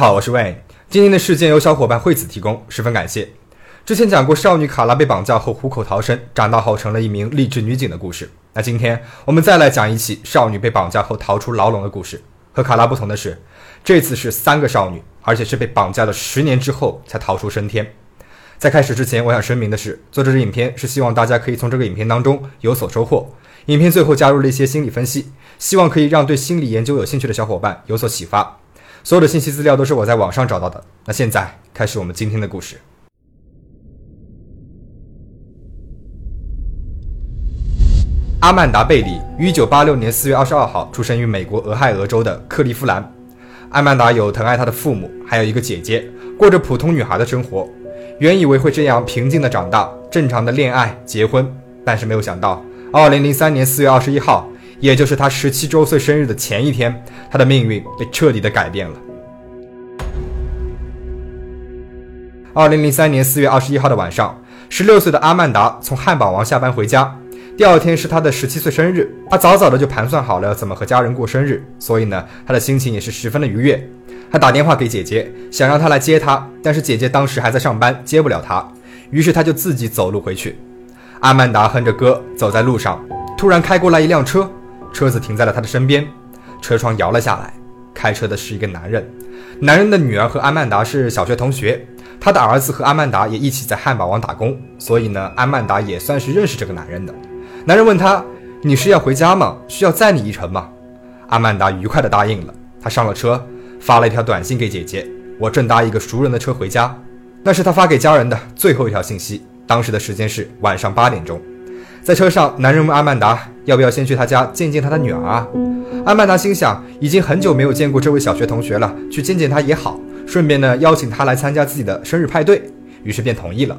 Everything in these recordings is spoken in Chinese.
好，我是 Wayne。今天的事件由小伙伴惠子提供，十分感谢。之前讲过少女卡拉被绑架后虎口逃生，长大后成了一名励志女警的故事。那今天我们再来讲一起少女被绑架后逃出牢笼的故事。和卡拉不同的是，这次是三个少女，而且是被绑架了十年之后才逃出升天。在开始之前，我想声明的是，做这支影片是希望大家可以从这个影片当中有所收获。影片最后加入了一些心理分析，希望可以让对心理研究有兴趣的小伙伴有所启发。所有的信息资料都是我在网上找到的。那现在开始我们今天的故事。阿曼达·贝里于1986年4月22号出生于美国俄亥俄州的克利夫兰。阿曼达有疼爱她的父母，还有一个姐姐，过着普通女孩的生活。原以为会这样平静的长大，正常的恋爱、结婚，但是没有想到，2003年4月21号。也就是他十七周岁生日的前一天，他的命运被彻底的改变了。二零零三年四月二十一号的晚上，十六岁的阿曼达从汉堡王下班回家，第二天是他的十七岁生日，他早早的就盘算好了怎么和家人过生日，所以呢，他的心情也是十分的愉悦。他打电话给姐姐，想让她来接他，但是姐姐当时还在上班，接不了他，于是他就自己走路回去。阿曼达哼着歌走在路上，突然开过来一辆车。车子停在了他的身边，车窗摇了下来。开车的是一个男人，男人的女儿和阿曼达是小学同学，他的儿子和阿曼达也一起在汉堡王打工，所以呢，阿曼达也算是认识这个男人的。男人问他：“你是要回家吗？需要载你一程吗？”阿曼达愉快地答应了。他上了车，发了一条短信给姐姐：“我正搭一个熟人的车回家。”那是他发给家人的最后一条信息。当时的时间是晚上八点钟。在车上，男人问阿曼达要不要先去他家见见他的女儿啊？阿曼达心想，已经很久没有见过这位小学同学了，去见见他也好，顺便呢邀请他来参加自己的生日派对，于是便同意了。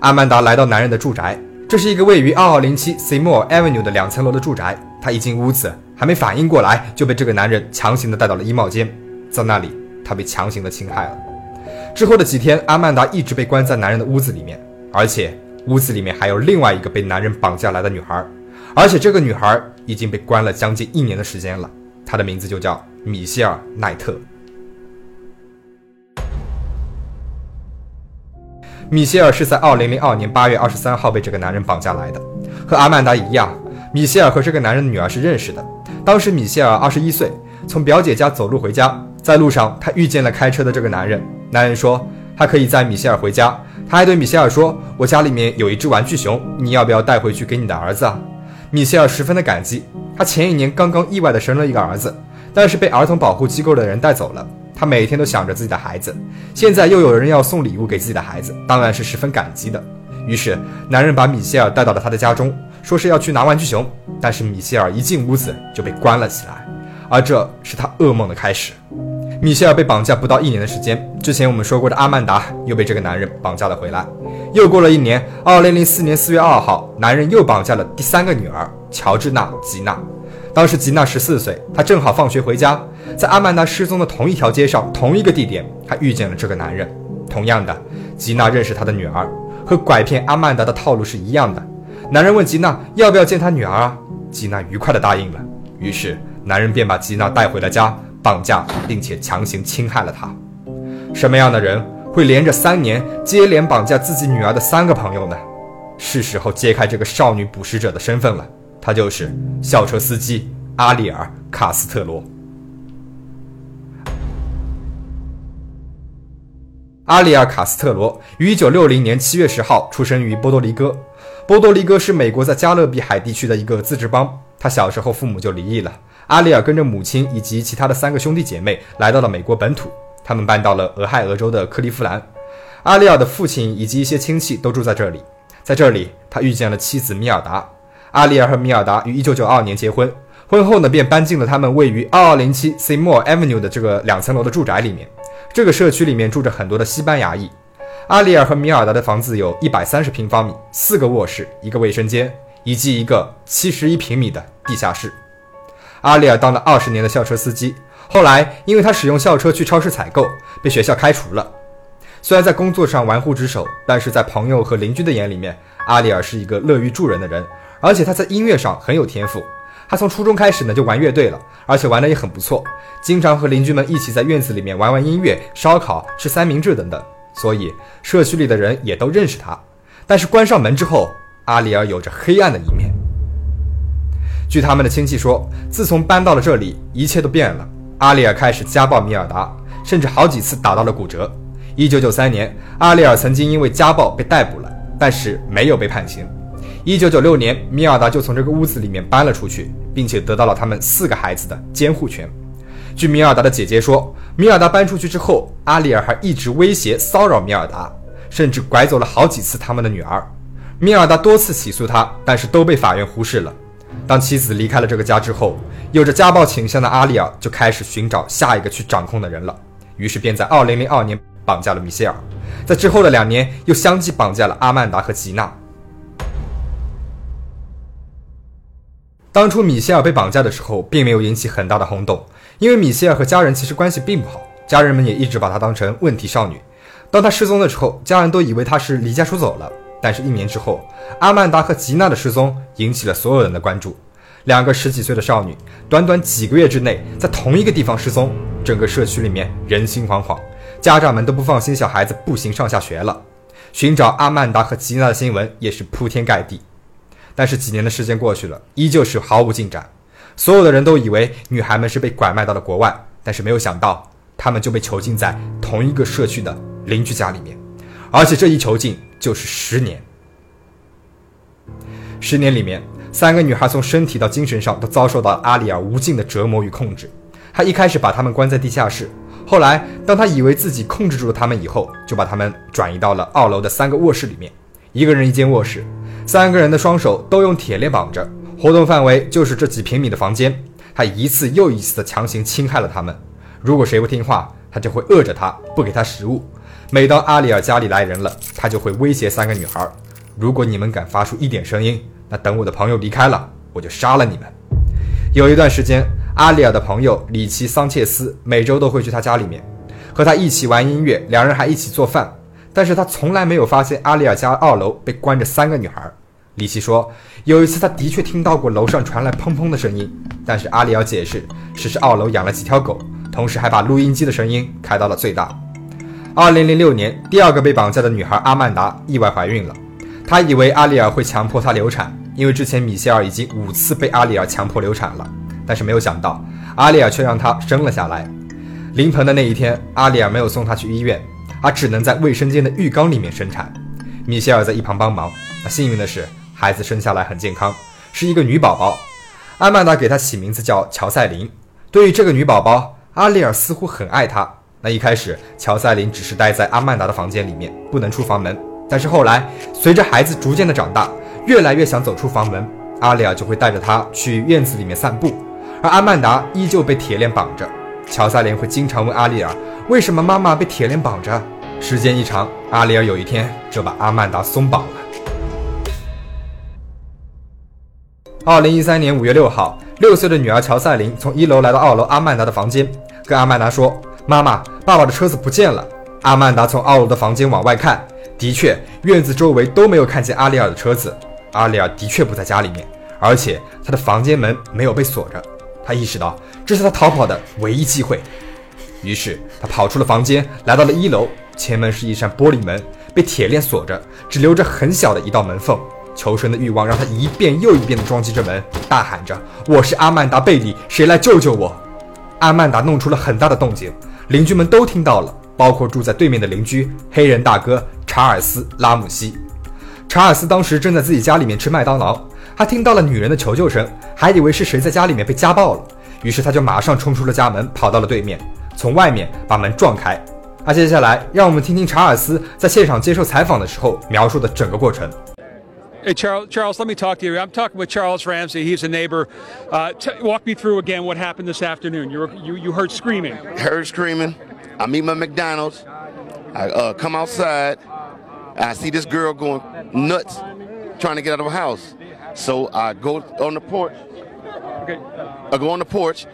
阿曼达来到男人的住宅，这是一个位于二号零七 Seymour Avenue 的两层楼的住宅。他一进屋子，还没反应过来，就被这个男人强行的带到了衣帽间，在那里，他被强行的侵害了。之后的几天，阿曼达一直被关在男人的屋子里面，而且。屋子里面还有另外一个被男人绑架来的女孩，而且这个女孩已经被关了将近一年的时间了。她的名字就叫米歇尔·奈特。米歇尔是在2002年8月23号被这个男人绑架来的。和阿曼达一样，米歇尔和这个男人的女儿是认识的。当时米歇尔21岁，从表姐家走路回家，在路上他遇见了开车的这个男人。男人说他可以载米歇尔回家。他还对米歇尔说：“我家里面有一只玩具熊，你要不要带回去给你的儿子啊？”米歇尔十分的感激。他前一年刚刚意外的生了一个儿子，但是被儿童保护机构的人带走了。他每天都想着自己的孩子，现在又有人要送礼物给自己的孩子，当然是十分感激的。于是，男人把米歇尔带到了他的家中，说是要去拿玩具熊。但是米歇尔一进屋子就被关了起来，而这是他噩梦的开始。米歇尔被绑架不到一年的时间，之前我们说过的阿曼达又被这个男人绑架了回来。又过了一年，二零零四年四月二号，男人又绑架了第三个女儿乔治娜·吉娜。当时吉娜十四岁，她正好放学回家，在阿曼达失踪的同一条街上、同一个地点，她遇见了这个男人。同样的，吉娜认识他的女儿，和拐骗阿曼达的套路是一样的。男人问吉娜要不要见他女儿啊？吉娜愉快地答应了。于是，男人便把吉娜带回了家。绑架并且强行侵害了她。什么样的人会连着三年接连绑架自己女儿的三个朋友呢？是时候揭开这个少女捕食者的身份了。他就是校车司机阿里尔·卡斯特罗。阿里尔·卡斯特罗于一九六零年七月十号出生于波多黎各。波多黎各是美国在加勒比海地区的一个自治邦。他小时候父母就离异了。阿里尔跟着母亲以及其他的三个兄弟姐妹来到了美国本土，他们搬到了俄亥俄州的克利夫兰。阿里尔的父亲以及一些亲戚都住在这里，在这里他遇见了妻子米尔达。阿里尔和米尔达于1992年结婚，婚后呢便搬进了他们位于2207 Seymour Avenue 的这个两层楼的住宅里面。这个社区里面住着很多的西班牙裔。阿里尔和米尔达的房子有一百三十平方米，四个卧室，一个卫生间，以及一个七十一平米的地下室。阿里尔当了二十年的校车司机，后来因为他使用校车去超市采购，被学校开除了。虽然在工作上玩忽职守，但是在朋友和邻居的眼里面，阿里尔是一个乐于助人的人，而且他在音乐上很有天赋。他从初中开始呢就玩乐队了，而且玩的也很不错，经常和邻居们一起在院子里面玩玩音乐、烧烤、吃三明治等等，所以社区里的人也都认识他。但是关上门之后，阿里尔有着黑暗的一面。据他们的亲戚说，自从搬到了这里，一切都变了。阿里尔开始家暴米尔达，甚至好几次打到了骨折。一九九三年，阿里尔曾经因为家暴被逮捕了，但是没有被判刑。一九九六年，米尔达就从这个屋子里面搬了出去，并且得到了他们四个孩子的监护权。据米尔达的姐姐说，米尔达搬出去之后，阿里尔还一直威胁骚扰米尔达，甚至拐走了好几次他们的女儿。米尔达多次起诉他，但是都被法院忽视了。当妻子离开了这个家之后，有着家暴倾向的阿里尔就开始寻找下一个去掌控的人了，于是便在2002年绑架了米歇尔，在之后的两年又相继绑架了阿曼达和吉娜。当初米歇尔被绑架的时候，并没有引起很大的轰动，因为米歇尔和家人其实关系并不好，家人们也一直把她当成问题少女。当她失踪的时候，家人都以为她是离家出走了。但是，一年之后，阿曼达和吉娜的失踪引起了所有人的关注。两个十几岁的少女，短短几个月之内在同一个地方失踪，整个社区里面人心惶惶，家长们都不放心小孩子步行上下学了。寻找阿曼达和吉娜的新闻也是铺天盖地。但是几年的时间过去了，依旧是毫无进展。所有的人都以为女孩们是被拐卖到了国外，但是没有想到，她们就被囚禁在同一个社区的邻居家里面，而且这一囚禁就是十年。十年里面，三个女孩从身体到精神上都遭受到阿里尔无尽的折磨与控制。他一开始把她们关在地下室，后来当他以为自己控制住了她们以后，就把她们转移到了二楼的三个卧室里面，一个人一间卧室。三个人的双手都用铁链绑着，活动范围就是这几平米的房间。他一次又一次的强行侵害了他们。如果谁不听话，他就会饿着他，不给他食物。每当阿里尔家里来人了，他就会威胁三个女孩：如果你们敢发出一点声音，那等我的朋友离开了，我就杀了你们。有一段时间，阿里尔的朋友里奇·桑切斯每周都会去他家里面，和他一起玩音乐，两人还一起做饭。但是他从来没有发现阿里尔家二楼被关着三个女孩。里奇说，有一次他的确听到过楼上传来砰砰的声音，但是阿里尔解释，只是二楼养了几条狗，同时还把录音机的声音开到了最大。二零零六年，第二个被绑架的女孩阿曼达意外怀孕了，她以为阿里尔会强迫她流产，因为之前米歇尔已经五次被阿里尔强迫流产了，但是没有想到阿里尔却让她生了下来。临盆的那一天，阿里尔没有送她去医院。他只能在卫生间的浴缸里面生产，米歇尔在一旁帮忙。幸运的是，孩子生下来很健康，是一个女宝宝。阿曼达给她起名字叫乔赛琳。对于这个女宝宝，阿里尔似乎很爱她。那一开始，乔赛琳只是待在阿曼达的房间里面，不能出房门。但是后来，随着孩子逐渐的长大，越来越想走出房门，阿里尔就会带着她去院子里面散步，而阿曼达依旧被铁链绑着。乔赛琳会经常问阿里尔，为什么妈妈被铁链绑着？时间一长，阿里尔有一天就把阿曼达松绑了。二零一三年五月六号，六岁的女儿乔赛琳从一楼来到二楼阿曼达的房间，跟阿曼达说：“妈妈，爸爸的车子不见了。”阿曼达从二楼的房间往外看，的确，院子周围都没有看见阿里尔的车子。阿里尔的确不在家里面，而且他的房间门没有被锁着。他意识到这是他逃跑的唯一机会。于是他跑出了房间，来到了一楼。前门是一扇玻璃门，被铁链锁着，只留着很小的一道门缝。求生的欲望让他一遍又一遍地撞击着门，大喊着：“我是阿曼达·贝里，谁来救救我？”阿曼达弄出了很大的动静，邻居们都听到了，包括住在对面的邻居黑人大哥查尔斯·拉姆西。查尔斯当时正在自己家里面吃麦当劳，他听到了女人的求救声，还以为是谁在家里面被家暴了，于是他就马上冲出了家门，跑到了对面。从外面把门撞开。那接下来，让我们听听查尔斯在现场接受采访的时候描述的整个过程。Hey, Charles, Charles, let me talk to you. I'm talking with Charles Ramsey. He's a neighbor. Uh, t- walk me through again what happened this afternoon. You, were, you, you heard screaming. Heard screaming. I meet my McDonald's. I uh, come outside. I see this girl going nuts, trying to get out of her house. So I go on the porch. Okay. I go on the porch,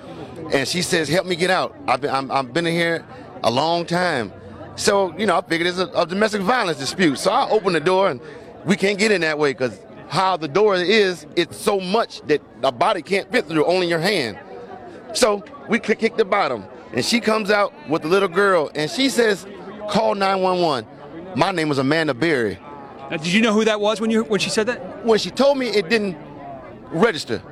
and she says, "Help me get out. I've been I'm, I've been in here a long time." So you know, I figured it's a, a domestic violence dispute. So I open the door, and we can't get in that way because how the door is, it's so much that the body can't fit through, only your hand. So we kick kick the bottom, and she comes out with the little girl, and she says, "Call 911." My name was Amanda Berry. Now, did you know who that was when you when she said that? When she told me, it didn't register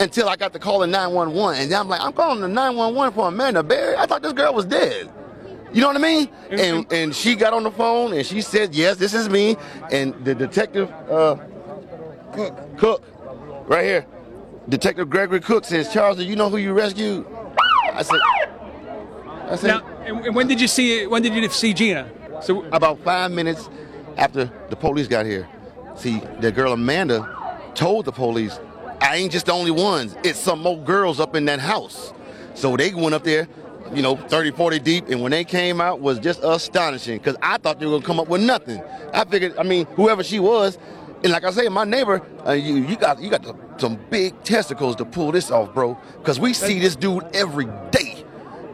until I got the call in 911, and then I'm like, I'm calling the 911 for Amanda Berry. I thought this girl was dead. You know what I mean? And and she got on the phone and she said, "Yes, this is me." And the detective, uh, Cook, Cook, right here, Detective Gregory Cook says, "Charles, do you know who you rescued?" I said, "I said." Now, and when did you see it? when did you see Gina? So about five minutes after the police got here. See, the girl Amanda told the police, I ain't just the only ones. It's some more girls up in that house. So they went up there, you know, 30, 40 deep, and when they came out was just astonishing because I thought they were going to come up with nothing. I figured, I mean, whoever she was, and like I say, my neighbor, uh, you, you got you got the, some big testicles to pull this off, bro. Because we see this dude every day.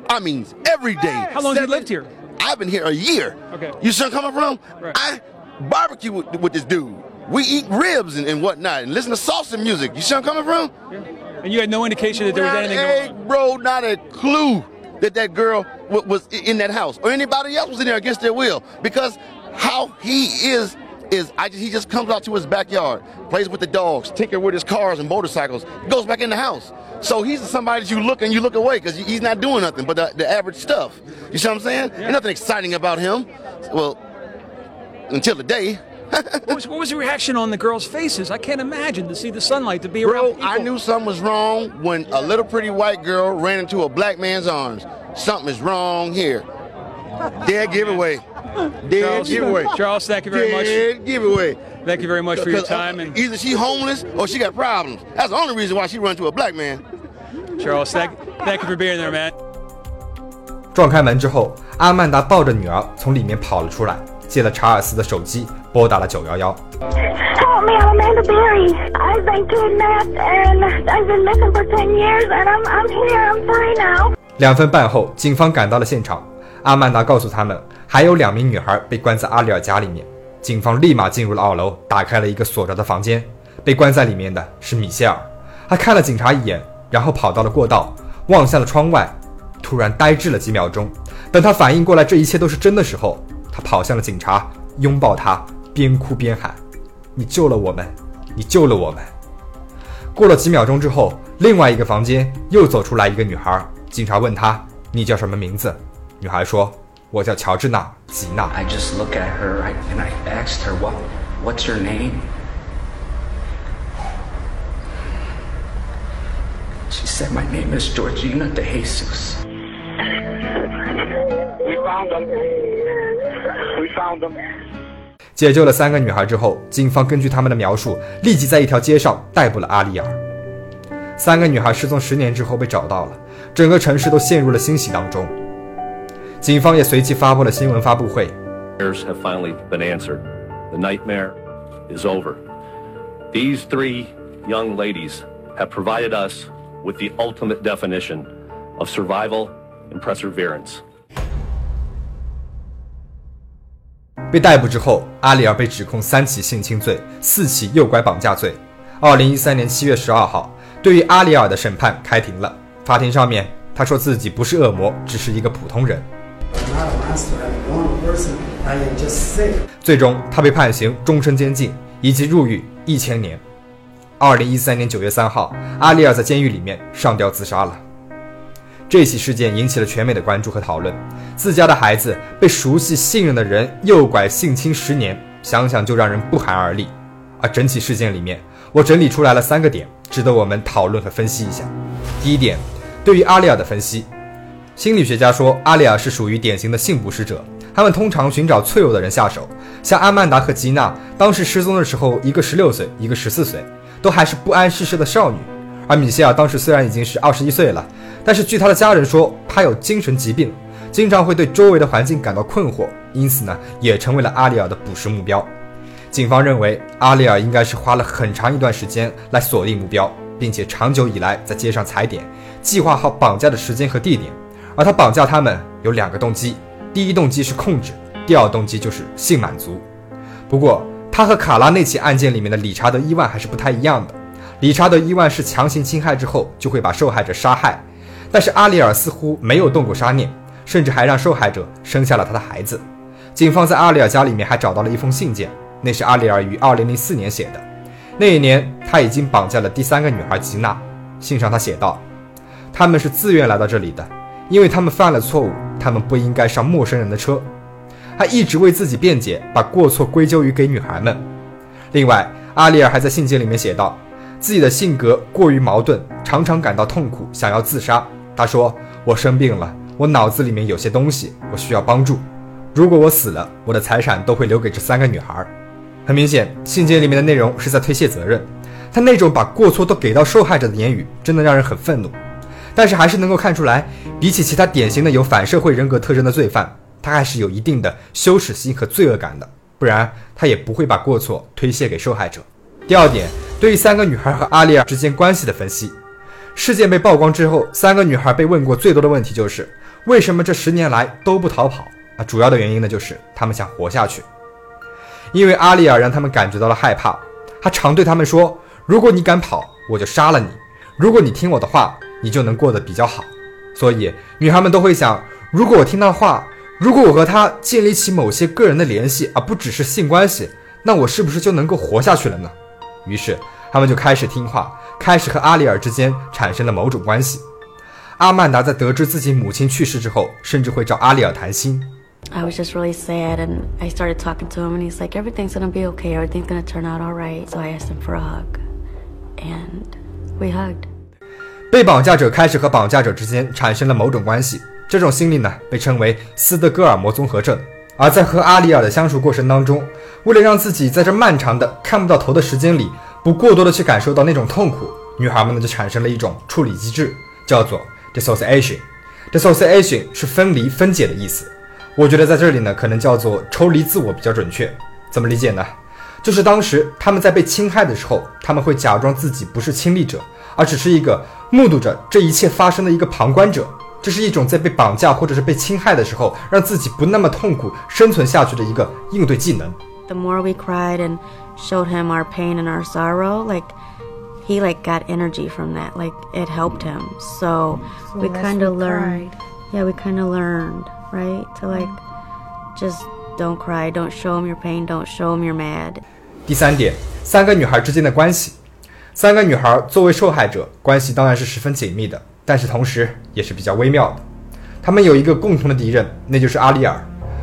I mean, every day. How long have you lived here? I've been here a year. Okay. You see I'm coming from? Right. I barbecue with, with this dude. We eat ribs and, and whatnot and listen to salsa music. You see where I'm coming from? Yeah. and you had no indication that there was Not anything a, going on. bro, not a clue that that girl w- was in that house or anybody else was in there against their will. Because how he is is I just, he just comes out to his backyard, plays with the dogs, tinker with his cars and motorcycles, goes back in the house. So he's somebody that you look and you look away because he's not doing nothing but the, the average stuff. You see what I'm saying? There's nothing exciting about him. Well, until the day What was, what was the reaction on the girls' faces? I can't imagine to see the sunlight to be around. Bro, I people. knew something was wrong when a little pretty white girl ran into a black man's arms. Something is wrong here. Dead giveaway. Dead Charles, giveaway. Charles, thank you very much. Dead giveaway. Thank you very much for your 'Cause, uh, time. And either she homeless or she got problems. That's the only reason why she run to a black man. Charles, thank, thank you for being there, man. 撞开门之后，阿曼达抱着女儿从里面跑了出来，借了查尔斯的手机 拨打了911。Help me, I'm Amanda Berry. I've been kidnapped and I've been missing for 10 years and I'm, I'm here, I'm free now. 两分半后，警方赶到了现场。阿曼达告诉他们，还有两名女孩被关在阿里尔家里面。警方立马进入了二楼，打开了一个锁着的房间。被关在里面的是米歇尔。他看了警察一眼，然后跑到了过道，望向了窗外，突然呆滞了几秒钟。等他反应过来这一切都是真的时候，他跑向了警察，拥抱他，边哭边喊：“你救了我们，你救了我们！”过了几秒钟之后，另外一个房间又走出来一个女孩。警察问她：“你叫什么名字？”女孩说：“我叫乔治娜·吉娜。 I just look at her I, and I asked her, what, what's your name? She said, my name is Georgina De Jesus. We found them. We found them. 解救了三个女孩之后，警方根据他们的描述，立即在一条街上逮捕了阿丽尔。三个女孩失踪十年之后被找到了，整个城市都陷入了欣喜当中。警方也随即发布了新闻发布会，prayers have finally been answered. The nightmare is over. These three young ladies have provided us with the ultimate definition of survival and perseverance. 被逮捕之后，阿里尔被指控三起性侵罪、四起诱拐绑架罪。二零一三年七月十二号，对于阿里尔的审判开庭了。法庭上面，他说自己不是恶魔，只是一个普通人。最终，他被判刑终身监禁以及入狱一千年。二零一三年九月三号，阿里尔在监狱里面上吊自杀了。这起事件引起了全美的关注和讨论。自家的孩子被熟悉信任的人诱拐性侵十年，想想就让人不寒而栗。而整起事件里面，我整理出来了三个点，值得我们讨论和分析一下。第一点，对于阿丽尔的分析，心理学家说，阿丽尔是属于典型的性捕食者，他们通常寻找脆弱的人下手。像阿曼达和吉娜当时失踪的时候，一个十六岁，一个十四岁，都还是不谙世事的少女。而米歇尔当时虽然已经是二十一岁了，但是据他的家人说，他有精神疾病，经常会对周围的环境感到困惑，因此呢，也成为了阿里尔的捕食目标。警方认为，阿里尔应该是花了很长一段时间来锁定目标，并且长久以来在街上踩点，计划好绑架的时间和地点。而他绑架他们有两个动机，第一动机是控制，第二动机就是性满足。不过，他和卡拉那起案件里面的理查德·伊万还是不太一样的。理查德·伊万是强行侵害之后就会把受害者杀害，但是阿里尔似乎没有动过杀念，甚至还让受害者生下了他的孩子。警方在阿里尔家里面还找到了一封信件，那是阿里尔于2004年写的。那一年他已经绑架了第三个女孩吉娜。信上他写道：“他们是自愿来到这里的，因为他们犯了错误，他们不应该上陌生人的车。”他一直为自己辩解，把过错归咎于给女孩们。另外，阿里尔还在信件里面写道，自己的性格过于矛盾，常常感到痛苦，想要自杀。他说：“我生病了，我脑子里面有些东西，我需要帮助。如果我死了，我的财产都会留给这三个女孩。”很明显，信件里面的内容是在推卸责任。他那种把过错都给到受害者的言语，真的让人很愤怒。但是还是能够看出来，比起其他典型的有反社会人格特征的罪犯。他还是有一定的羞耻心和罪恶感的，不然他也不会把过错推卸给受害者。第二点，对于三个女孩和阿丽尔之间关系的分析，事件被曝光之后，三个女孩被问过最多的问题就是为什么这十年来都不逃跑啊？主要的原因呢，就是她们想活下去。因为阿丽尔让他们感觉到了害怕，他常对他们说：“如果你敢跑，我就杀了你；如果你听我的话，你就能过得比较好。”所以女孩们都会想：如果我听他话。如果我和他建立起某些个人的联系，而不只是性关系，那我是不是就能够活下去了呢？于是他们就开始听话，开始和阿里尔之间产生了某种关系。阿曼达在得知自己母亲去世之后，甚至会找阿里尔谈心。I was just really sad, and I started talking to him, and he's like, "Everything's gonna be okay. Everything's gonna turn out all right." So I asked him for a hug, and we hugged. 被绑架者开始和绑架者之间产生了某种关系。这种心理呢，被称为斯德哥尔摩综合症。而在和阿里尔的相处过程当中，为了让自己在这漫长的看不到头的时间里，不过多的去感受到那种痛苦，女孩们呢就产生了一种处理机制，叫做 dissociation。dissociation 是分离、分解的意思。我觉得在这里呢，可能叫做抽离自我比较准确。怎么理解呢？就是当时他们在被侵害的时候，他们会假装自己不是亲历者，而只是一个目睹着这一切发生的一个旁观者。这是一种在被绑架或者是被侵害的时候，让自己不那么痛苦生存下去的一个应对技能。The more we cried and showed him our pain and our sorrow, like he like got energy from that. Like it helped him. So, so we kind of learned. Yeah, we kind of learned, right? To like just don't cry, don't show him your pain, don't show him you're mad. 第三点，三个女孩之间的关系。三个女孩作为受害者，关系当然是十分紧密的。但是同时也是比较微妙的，他们有一个共同的敌人，那就是阿里尔。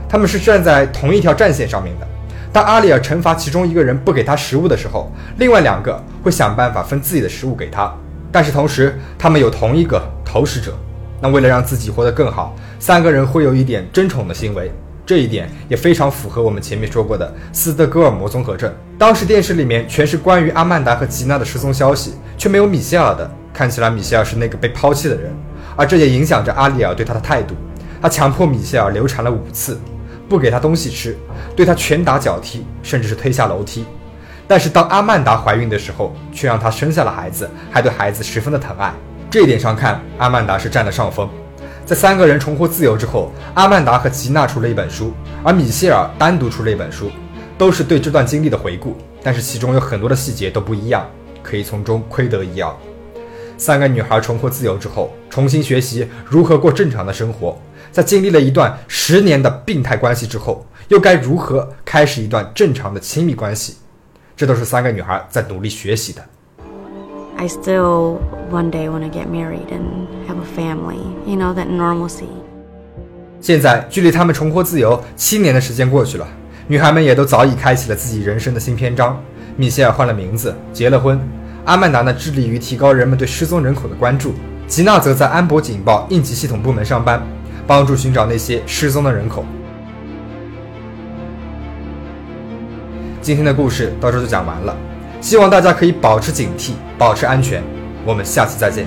他们是站在同一条战线上面的。 当阿里尔惩罚其中一个人不给他食物的时候，另外两个会想办法分自己的食物给他。但是同时，他们有同一个投食者。那为了让自己活得更好，三个人会有一点争宠的行为。这一点也非常符合我们前面说过的斯德哥尔摩综合症。当时电视里面全是关于阿曼达和吉娜的失踪消息，却没有米歇尔的。看起来米歇尔是那个被抛弃的人，而这也影响着阿里尔对他的态度。他强迫米歇尔流产了五次，不给他东西吃，对他拳打脚踢，甚至是推下楼梯。但是当阿曼达怀孕的时候，却让她生下了孩子，还对孩子十分的疼爱。这一点上看，阿曼达是占了上风。在三个人重获自由之后，阿曼达和吉娜出了一本书，而米歇尔单独出了一本书，都是对这段经历的回顾。但是其中有很多的细节都不一样，可以从中窥得一二。三个女孩重获自由之后，重新学习如何过正常的生活。在经历了一段十年的病态关系之后，又该如何开始一段正常的亲密关系？这都是三个女孩在努力学习的。I still one day want to get married and have a family. You know that normalcy. 现在距离他们重获自由七年的时间过去了，女孩们也都早已开启了自己人生的新篇章。米歇尔换了名字，结了婚。阿曼达呢，致力于提高人们对失踪人口的关注；吉娜则在安博警报应急系统部门上班，帮助寻找那些失踪的人口。今天的故事到这就讲完了，希望大家可以保持警惕，保持安全。我们下期再见。